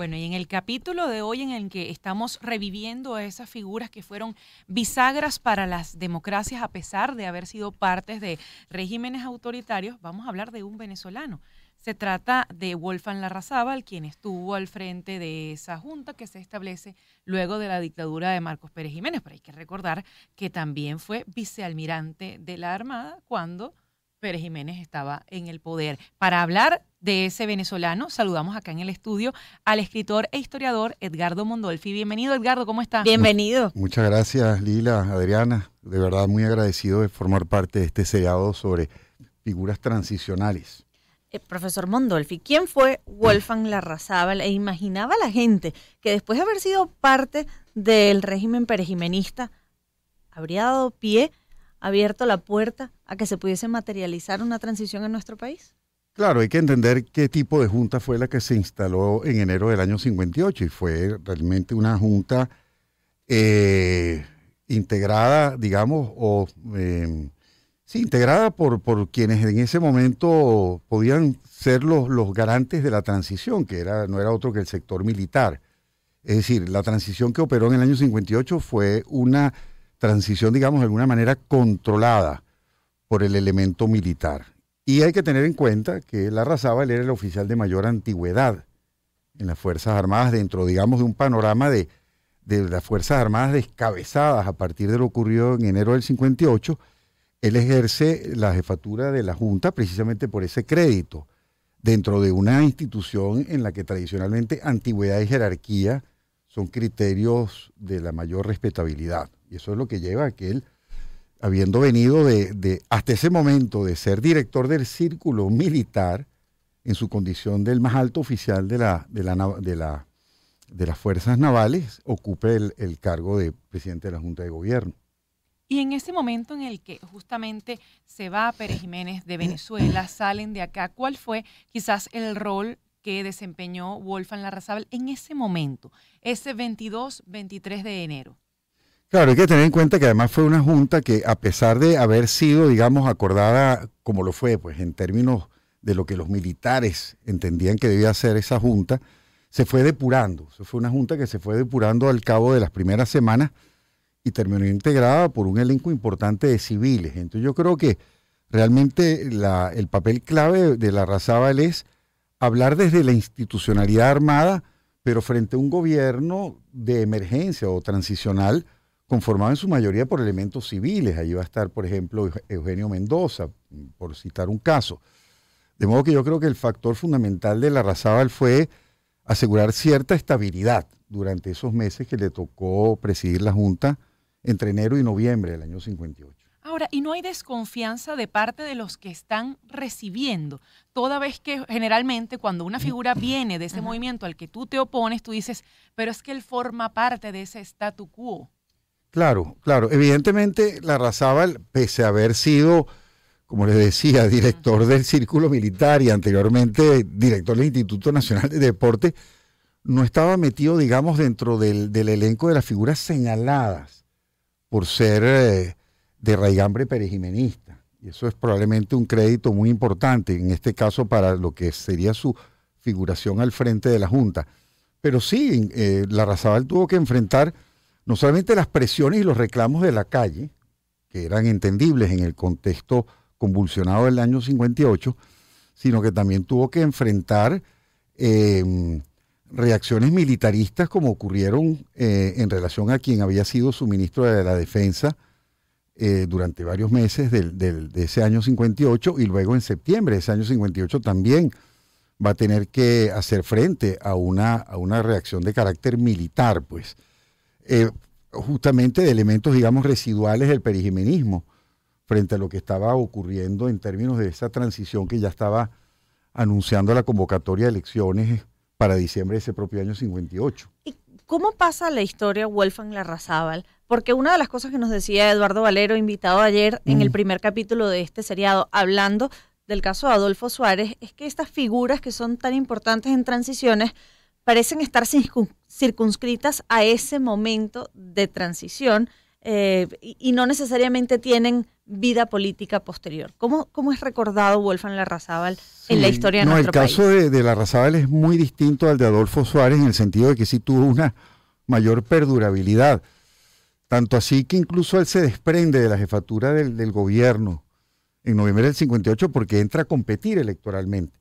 Bueno, y en el capítulo de hoy en el que estamos reviviendo a esas figuras que fueron bisagras para las democracias a pesar de haber sido partes de regímenes autoritarios, vamos a hablar de un venezolano. Se trata de Wolfgang Larrazábal, quien estuvo al frente de esa junta que se establece luego de la dictadura de Marcos Pérez Jiménez. Pero hay que recordar que también fue vicealmirante de la Armada cuando Pérez Jiménez estaba en el poder. Para hablar de ese venezolano, saludamos acá en el estudio al escritor e historiador Edgardo Mondolfi. Bienvenido, Edgardo, ¿cómo está? Bienvenido. Muchas gracias, Lila, Adriana. De verdad, muy agradecido de formar parte de este seriado sobre figuras transicionales. Eh, profesor Mondolfi, ¿quién fue Wolfgang Larrazábal? E imaginaba la gente que después de haber sido parte del régimen perejimenista, habría dado pie, abierto la puerta a que se pudiese materializar una transición en nuestro país? Claro, hay que entender qué tipo de junta fue la que se instaló en enero del año 58 y fue realmente una junta eh, integrada, digamos, o eh, Sí, integrada por, por quienes en ese momento podían ser los, los garantes de la transición, que era, no era otro que el sector militar. Es decir, la transición que operó en el año 58 fue una transición, digamos, de alguna manera controlada por el elemento militar. Y hay que tener en cuenta que la Larrazábal era el oficial de mayor antigüedad en las Fuerzas Armadas dentro, digamos, de un panorama de, de las Fuerzas Armadas descabezadas a partir de lo ocurrido en enero del 58 él ejerce la jefatura de la Junta precisamente por ese crédito, dentro de una institución en la que tradicionalmente antigüedad y jerarquía son criterios de la mayor respetabilidad. Y eso es lo que lleva a que él, habiendo venido de, hasta ese momento de ser director del círculo militar, en su condición del más alto oficial de, la, de, la, de, la, de las fuerzas navales, ocupe el cargo de presidente de la Junta de Gobierno. Y en ese momento en el que justamente se va Pérez Jiménez de Venezuela, salen de acá, ¿cuál fue quizás el rol que desempeñó Wolfgang Larrazábal en ese momento, ese 22, 23 de enero? Claro, hay que tener en cuenta que además fue una junta que a pesar de haber sido, digamos, acordada como lo fue, pues en términos de lo que los militares entendían que debía ser esa junta, se fue depurando. Eso fue una junta que se fue depurando al cabo de las primeras semanas y terminó integrada por un elenco importante de civiles. Entonces yo creo que realmente el papel clave de la Razábal es hablar desde la institucionalidad armada, pero frente a un gobierno de emergencia o transicional conformado en su mayoría por elementos civiles. Allí va a estar, por ejemplo, Eugenio Mendoza, por citar un caso. De modo que yo creo que el factor fundamental de la Razábal fue asegurar cierta estabilidad durante esos meses que le tocó presidir la Junta entre enero y noviembre del año 58. Ahora, ¿y no hay desconfianza de parte de los que están recibiendo? Toda vez que generalmente cuando una figura viene de ese movimiento al que tú te opones, tú dices, pero es que él forma parte de ese statu quo. Claro, claro. Evidentemente, la Razábal, pese a haber sido, como les decía, director del Círculo Militar y anteriormente director del Instituto Nacional de Deporte, no estaba metido, digamos, dentro del, elenco de las figuras señaladas por ser eh, de raigambre perejimenista. Y eso es probablemente un crédito muy importante, en este caso para lo que sería su figuración al frente de la Junta. Pero sí, eh, la Razabal tuvo que enfrentar no solamente las presiones y los reclamos de la calle, que eran entendibles en el contexto convulsionado del año 58, sino que también tuvo que enfrentar eh, reacciones militaristas como ocurrieron eh, en relación a quien había sido su ministro de la Defensa eh, durante varios meses de ese año 58 y luego en septiembre de ese año 58 también va a tener que hacer frente a una, a una reacción de carácter militar, pues, eh, justamente de elementos, digamos, residuales del perijimenismo frente a lo que estaba ocurriendo en términos de esa transición que ya estaba anunciando la convocatoria de elecciones para diciembre de ese propio año 58. ¿Y cómo pasa la historia Wolfgang Larrazábal? Porque una de las cosas que nos decía Eduardo Valero, invitado ayer en el mm. primer capítulo de este seriado, hablando del caso de Adolfo Suárez, es que estas figuras que son tan importantes en transiciones parecen estar circunscritas a ese momento de transición eh, y, no necesariamente tienen vida política posterior. ¿Cómo, cómo es recordado Wolfgang Larrazábal en la historia de no, nuestro país? El caso de, de Larrazábal es muy distinto al de Adolfo Suárez en el sentido de que sí tuvo una mayor perdurabilidad. Tanto así que incluso él se desprende de la jefatura del, del gobierno en noviembre del 58 porque entra a competir electoralmente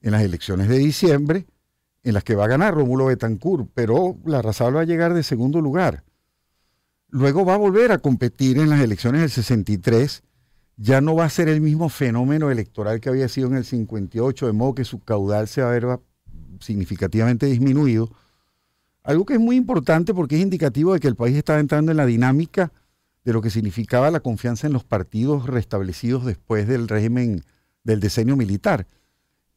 en las elecciones de diciembre en las que va a ganar Rómulo Betancourt, pero Larrazábal va a llegar de segundo lugar. Luego va a volver a competir en las elecciones del 63, ya no va a ser el mismo fenómeno electoral que había sido en el 58, de modo que su caudal se va a ver significativamente disminuido. Algo que es muy importante porque es indicativo de que el país está entrando en la dinámica de lo que significaba la confianza en los partidos restablecidos después del régimen del decenio militar.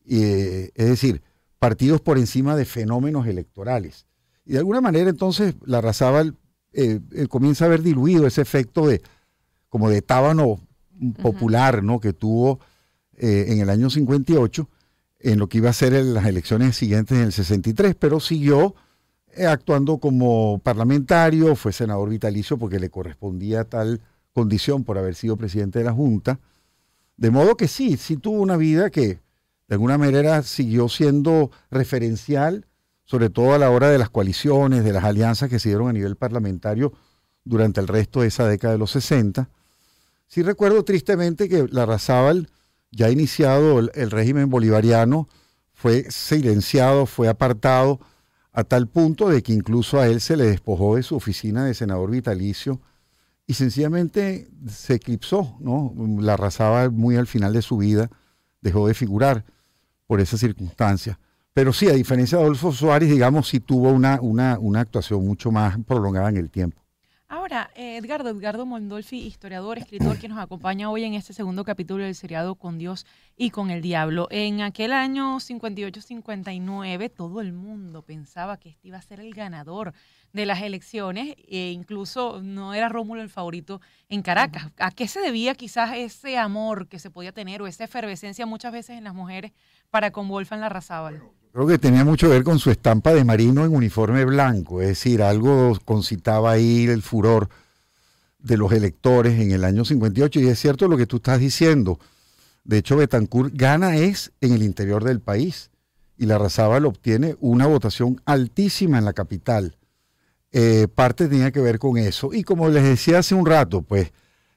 Eh, es decir, partidos por encima de fenómenos electorales. Y de alguna manera entonces la Razábal eh, eh, comienza a haber diluido ese efecto de como de tábano popular ¿no? que tuvo en el año 58 en lo que iba a ser en las elecciones siguientes en el 63, pero siguió actuando como parlamentario, fue senador vitalicio porque le correspondía tal condición por haber sido presidente de la Junta. De modo que sí, sí tuvo una vida que de alguna manera siguió siendo referencial, sobre todo a la hora de las coaliciones, de las alianzas que se dieron a nivel parlamentario durante el resto de esa década de los 60. Sí recuerdo tristemente que la Razábal, ya iniciado el, régimen bolivariano, fue silenciado, fue apartado, a tal punto de que incluso a él se le despojó de su oficina de senador vitalicio y sencillamente se eclipsó, ¿no? La Razábal muy al final de su vida dejó de figurar por esa circunstancia. Pero sí, a diferencia de Adolfo Suárez, digamos, sí tuvo una, una, una actuación mucho más prolongada en el tiempo. Ahora, eh, Edgardo, Edgardo Mondolfi, historiador, escritor, que nos acompaña hoy en este segundo capítulo del seriado Con Dios y con el Diablo. En aquel año 58-59, todo el mundo pensaba que este iba a ser el ganador de las elecciones e incluso no era Rómulo el favorito en Caracas. ¿A qué se debía quizás ese amor que se podía tener o esa efervescencia muchas veces en las mujeres para con Wolfgang Larrazábal? Creo que tenía mucho que ver con su estampa de marino en uniforme blanco, es decir, algo concitaba ahí el furor de los electores en el año 58 y es cierto lo que tú estás diciendo. De hecho, Betancourt gana es en el interior del país y la Larrazábal obtiene una votación altísima en la capital. Eh, parte tenía que ver con eso. Y como les decía hace un rato, pues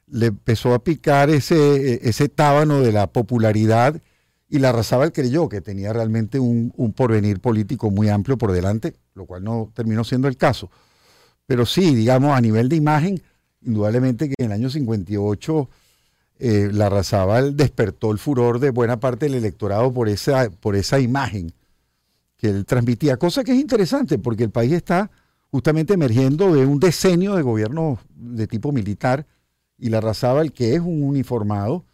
le empezó a picar ese, ese tábano de la popularidad y la Razabal creyó que tenía realmente un, porvenir político muy amplio por delante, lo cual no terminó siendo el caso. Pero sí, digamos, a nivel de imagen, indudablemente que en el año 58 eh, la Razabal despertó el furor de buena parte del electorado por esa, por esa imagen que él transmitía, cosa que es interesante porque el país está justamente emergiendo de un decenio de gobierno de tipo militar y la Razabal, que es un uniformado,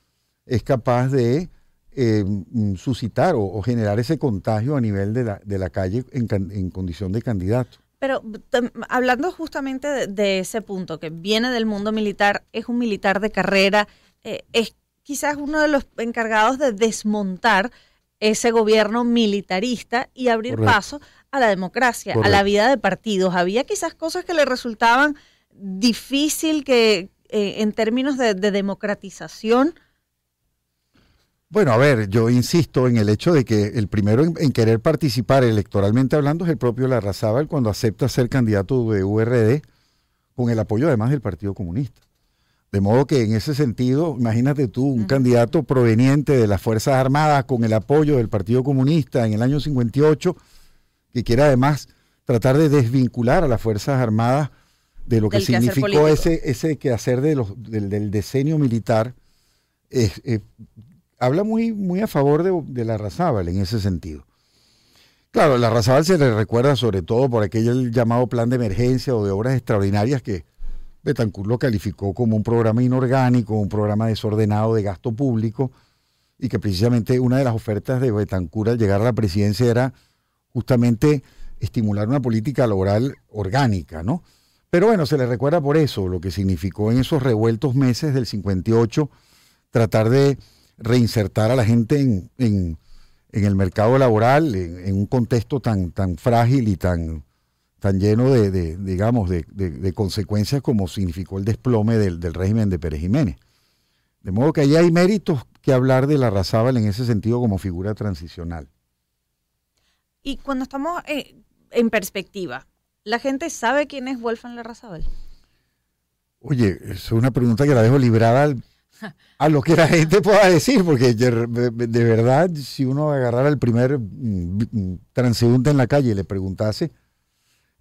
es capaz de eh, mm, suscitar o, generar ese contagio a nivel de la, de la calle en, condición de candidato. Pero hablando justamente de, ese punto, que viene del mundo militar, es un militar de carrera, eh, es quizás uno de los encargados de desmontar ese gobierno militarista y abrir paso a la democracia, a la vida de partidos. Había quizás cosas que le resultaban difícil que eh, en términos de democratización bueno, a ver, yo insisto en el hecho de que el primero en, querer participar electoralmente hablando es el propio Larrazábal cuando acepta ser candidato de URD con el apoyo además del Partido Comunista. De modo que en ese sentido, imagínate tú, un candidato proveniente de las Fuerzas Armadas con el apoyo del Partido Comunista en el año 58, que quiere además tratar de desvincular a las Fuerzas Armadas de lo que significó ese, ese quehacer de los, del, del decenio militar, es, habla muy, muy a favor de, la Razábal en ese sentido. Claro, la Razábal se le recuerda sobre todo por aquel llamado plan de emergencia o de obras extraordinarias que Betancourt lo calificó como un programa inorgánico, un programa desordenado de gasto público y que precisamente una de las ofertas de Betancourt al llegar a la presidencia era justamente estimular una política laboral orgánica, ¿no? Pero bueno, se le recuerda por eso, lo que significó en esos revueltos meses del 58 tratar de reinsertar a la gente en, en, el mercado laboral en, un contexto tan, tan frágil y tan, tan lleno de, digamos, de, consecuencias como significó el desplome del, régimen de Pérez Jiménez. De modo que ahí hay méritos que hablar de la Razábal en ese sentido como figura transicional. Y cuando estamos eh, en perspectiva, ¿la gente sabe quién es Wolfgang Larrazábal? Oye, es una pregunta que la dejo librada a lo que la gente pueda decir, porque de, verdad, si uno agarrara el primer mm, mm, transeúnte en la calle y le preguntase,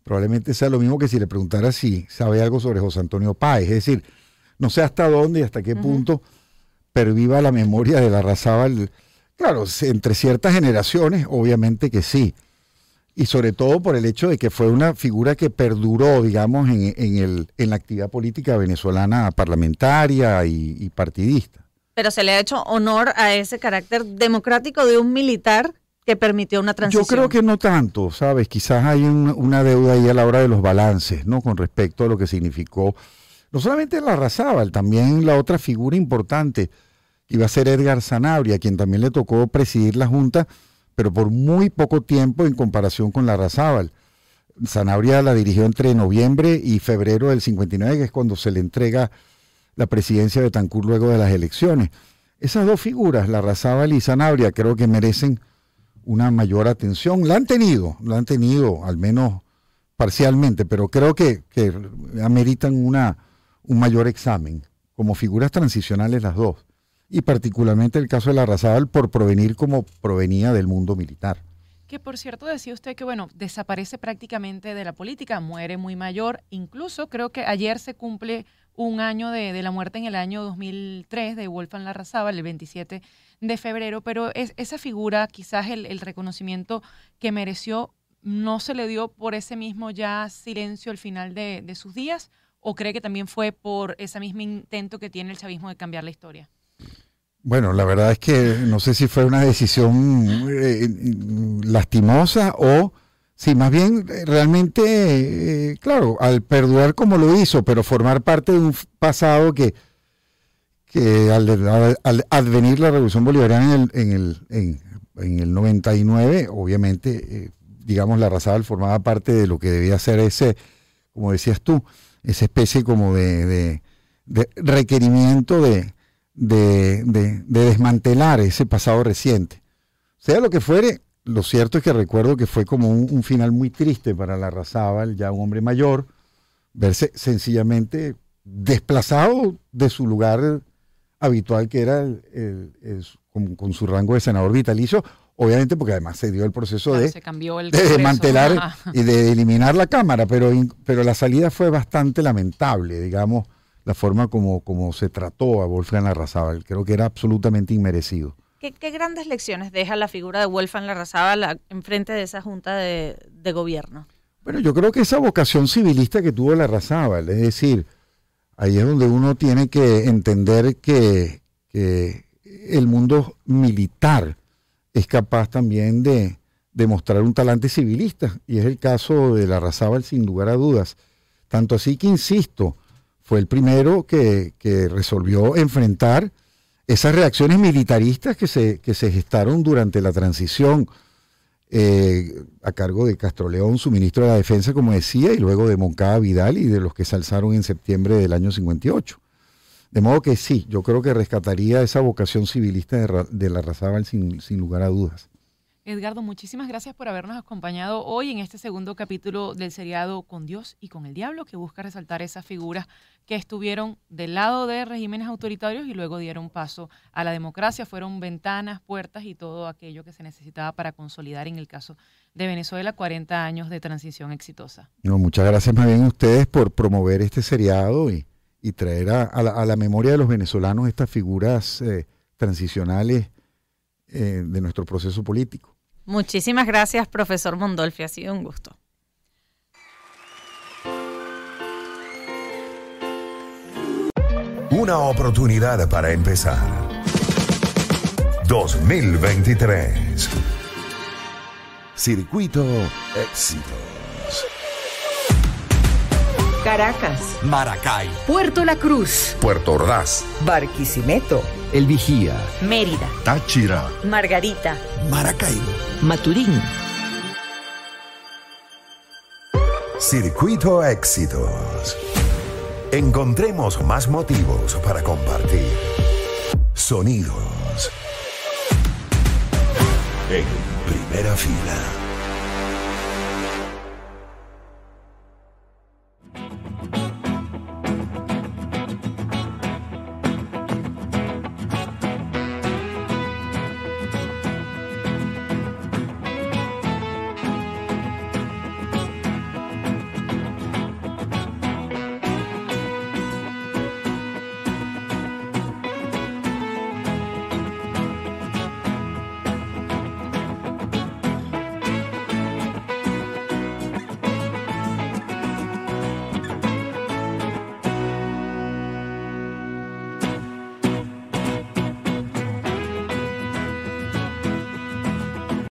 probablemente sea lo mismo que si le preguntara si sabe algo sobre José Antonio Páez. Es decir, no sé hasta dónde y hasta qué punto perviva la memoria de la Razábal. Claro, entre ciertas generaciones, obviamente que sí. Y sobre todo por el hecho de que fue una figura que perduró, digamos, en, el, en la actividad política venezolana parlamentaria y, partidista. Pero se le ha hecho honor a ese carácter democrático de un militar que permitió una transición. Yo creo que no tanto, ¿sabes? Quizás hay una deuda ahí a la hora de los balances, ¿no? Con respecto a lo que significó no solamente la Razábal, también la otra figura importante iba a ser Edgar Zanabria, quien también le tocó presidir la Junta, pero por muy poco tiempo en comparación con la Razábal. Zanabria la dirigió entre noviembre y febrero del 59, que es cuando se le entrega la presidencia de Tancur luego de las elecciones. Esas dos figuras, la Razábal y Zanabria, creo que merecen una mayor atención. La han tenido, la han tenido, al menos parcialmente, pero creo que, que ameritan una, un mayor examen, como figuras transicionales las dos, y particularmente el caso de la por provenir como provenía del mundo militar. Que por cierto decía usted que, bueno, desaparece prácticamente de la política, muere muy mayor, incluso creo que ayer se cumple un año de, la muerte en el año 2003 de Wolfgang Larrazábal, el 27 de febrero, pero es, esa figura, quizás el, reconocimiento que mereció, no se le dio por ese mismo ya silencio al final de, de sus días, o cree que también fue por ese mismo intento que tiene el chavismo de cambiar la historia? Bueno, la verdad es que no sé si fue una decisión eh, lastimosa o si más bien eh, realmente, eh, claro, al perdurar como lo hizo, pero formar parte de un pasado que, que al, advenir la revolución bolivariana en el, en el, en, el 99, obviamente, digamos, la Razabal formaba parte de lo que debía ser ese, como decías tú, esa especie como de, requerimiento de, de, desmantelar ese pasado reciente. Sea lo que fuere, lo cierto es que recuerdo que fue como un, final muy triste para la Razábal, ya un hombre mayor, verse sencillamente desplazado de su lugar habitual, que era el, con, su rango de senador vitalicio, obviamente porque además se dio el proceso de, desmantelar y de eliminar la Cámara, pero, pero la salida fue bastante lamentable, digamos, la forma como, como se trató a Wolfgang Larrazábal. Creo que era absolutamente inmerecido. ¿Qué, grandes lecciones deja la figura de Wolfgang Larrazábal enfrente de esa junta de, gobierno? Bueno, yo creo que esa vocación civilista que tuvo Larrazábal, es decir, ahí es donde uno tiene que entender que, que el mundo militar es capaz también de demostrar un talante civilista, y es el caso de la Razábal sin lugar a dudas. Tanto así que, insisto, fue el primero que, resolvió enfrentar esas reacciones militaristas que se, que se gestaron durante la transición eh, a cargo de Castro León, su ministro de la Defensa, como decía, y luego de Moncada Vidal y de los que se alzaron en septiembre del año 58. De modo que sí, yo creo que rescataría esa vocación civilista de, la Razábal sin, sin lugar a dudas. Edgardo, muchísimas gracias por habernos acompañado hoy en este segundo capítulo del seriado Con Dios y con el Diablo, que busca resaltar esas figuras que estuvieron del lado de regímenes autoritarios y luego dieron paso a la democracia. Fueron ventanas, puertas y todo aquello que se necesitaba para consolidar en el caso de Venezuela 40 años de transición exitosa. No, muchas gracias más bien a ustedes por promover este seriado y traer a, la, memoria de los venezolanos estas figuras eh, transicionales eh, de nuestro proceso político. Muchísimas gracias, profesor Mondolfi, ha sido un gusto. Una oportunidad para empezar. 2023. Circuito Éxito. Caracas, Maracay, Puerto La Cruz, Puerto Ordaz, Barquisimeto, El Vigía, Mérida, Táchira, Margarita, Maracaibo, Maturín. Circuito Éxitos. Encontremos más motivos para compartir. Sonidos. En primera fila.